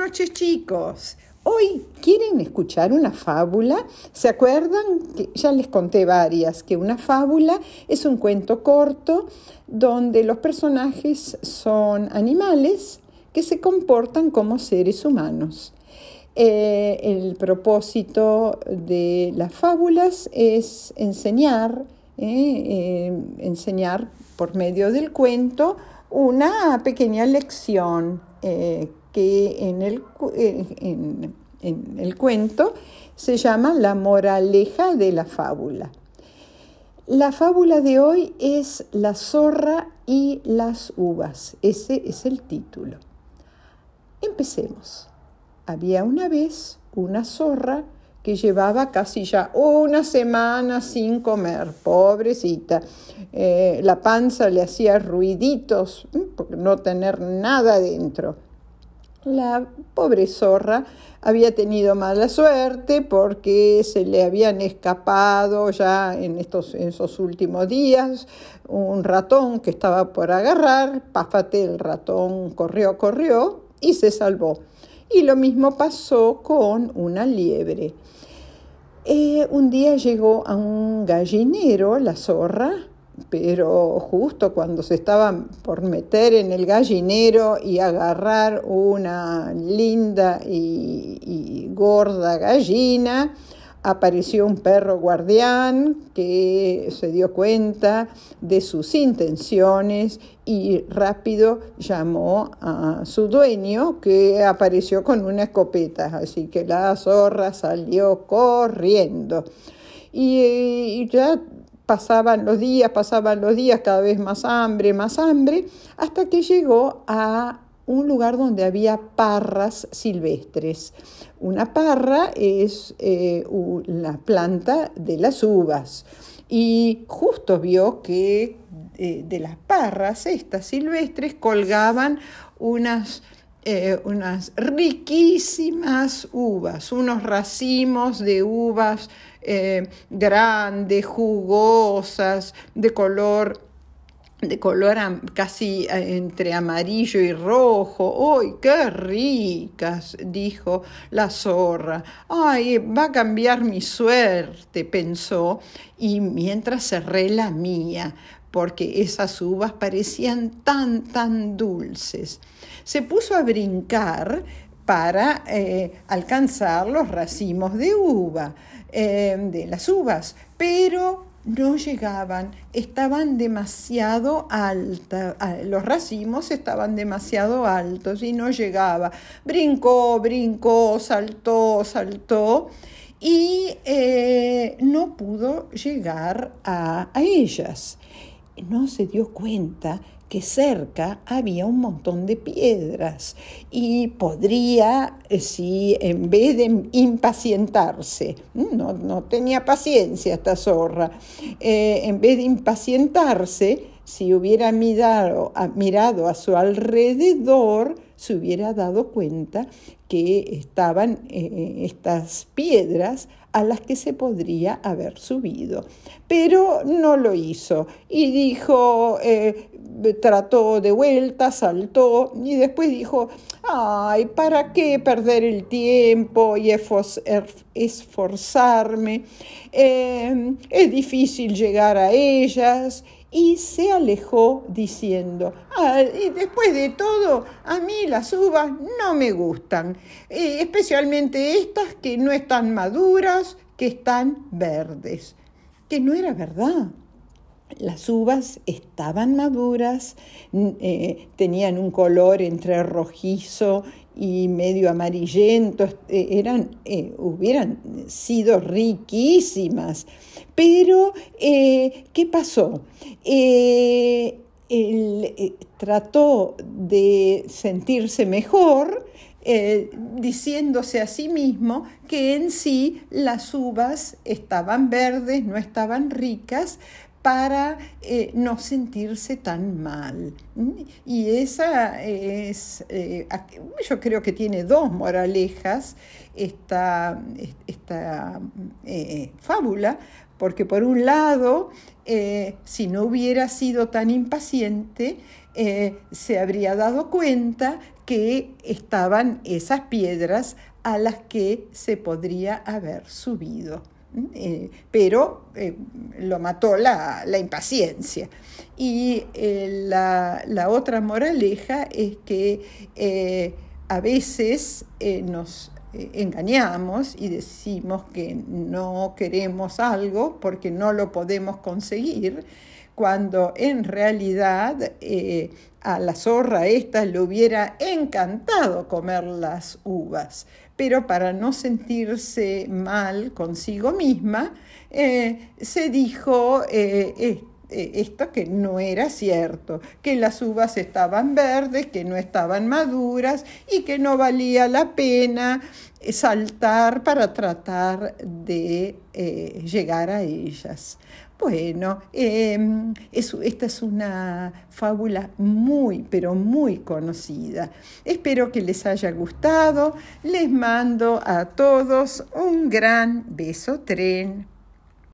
noches chicos. Hoy quieren escuchar una fábula. ¿Se acuerdan? Que ya les conté varias, que una fábula es un cuento corto donde los personajes son animales que se comportan como seres humanos. Eh, el propósito de las fábulas es enseñar, eh, eh, enseñar por medio del cuento una pequeña lección que en el, en, el cuento se llama La moraleja de la fábula. La fábula de hoy es La zorra y las uvas. Ese es el título. Empecemos. Había una vez una zorra que llevaba casi ya una semana sin comer, pobrecita. Eh, la panza le hacía ruiditos por no tener nada dentro. La pobre zorra había tenido mala suerte porque se le habían escapado ya en estos esos últimos días un ratón que estaba por agarrar, páfate, el ratón corrió, corrió y se salvó. Y lo mismo pasó con una liebre. Eh, un día llegó a un gallinero la zorra pero justo cuando se estaban por meter en el gallinero y agarrar una linda y, gorda gallina, apareció un perro guardián que se dio cuenta de sus intenciones y rápido llamó a su dueño que apareció con una escopeta, así que la zorra salió corriendo. Y, ya pasaban los días, pasaban los días, cada vez más hambre, más hambre, hasta que llegó a un lugar donde había parras silvestres. Una parra es eh, la planta de las uvas y justo vio que eh, de las parras, estas silvestres, colgaban unas eh, unas riquísimas uvas, unos racimos de uvas eh, grandes, jugosas, de color de color casi eh, entre amarillo y rojo. ¡Ay, qué ricas! dijo la zorra. ¡Ay, va a cambiar mi suerte! pensó, y mientras cerré la mía, porque esas uvas parecían tan, tan dulces. Se puso a brincar para eh, alcanzar los racimos de uva, eh, de las uvas, pero no llegaban, estaban demasiado altas, los racimos estaban demasiado altos y no llegaba. Brincó, brincó, saltó, saltó y eh, no pudo llegar a ellas no se dio cuenta que cerca había un montón de piedras y podría, eh, si en vez de impacientarse, no, no tenía paciencia esta zorra, eh, en vez de impacientarse, si hubiera mirado a, mirado a su alrededor, se hubiera dado cuenta que estaban eh, estas piedras a las que se podría haber subido. Pero no lo hizo y dijo, eh, trató de vuelta, saltó y después dijo, ay, ¿para qué perder el tiempo y esforzarme? Eh, es difícil llegar a ellas y se alejó diciendo, ah, y después de todo, a mí las uvas no me gustan, eh, especialmente estas que no están maduras, que están verdes, que no era verdad. Las uvas estaban maduras, eh, tenían un color entre rojizo y medio amarillento, eh, eran, eh, hubieran sido riquísimas. Pero, ¿qué pasó? él trató de sentirse mejor, diciéndose a sí mismo que en sí las uvas estaban verdes, no estaban ricas, para eh, no sentirse tan mal. Y esa es, eh, yo creo que tiene dos moralejas esta, esta eh, fábula, porque por un lado, si no hubiera sido tan impaciente, se habría dado cuenta que estaban esas piedras a las que se podría haber subido. Eh, pero eh, lo mató la, impaciencia. Y eh, la, la, otra moraleja es que a veces nos engañamos y decimos que no queremos algo porque no lo podemos conseguir, cuando en realidad a la zorra esta le hubiera encantado comer las uvas, pero para no sentirse mal consigo misma, eh, se dijo eh, eh, esto que no era cierto, que las uvas estaban verdes, que no estaban maduras y que no valía la pena saltar para tratar de llegar a ellas. Bueno, em, esta es una fábula muy, pero muy conocida. Espero que les haya gustado. Les mando a todos un gran beso tren.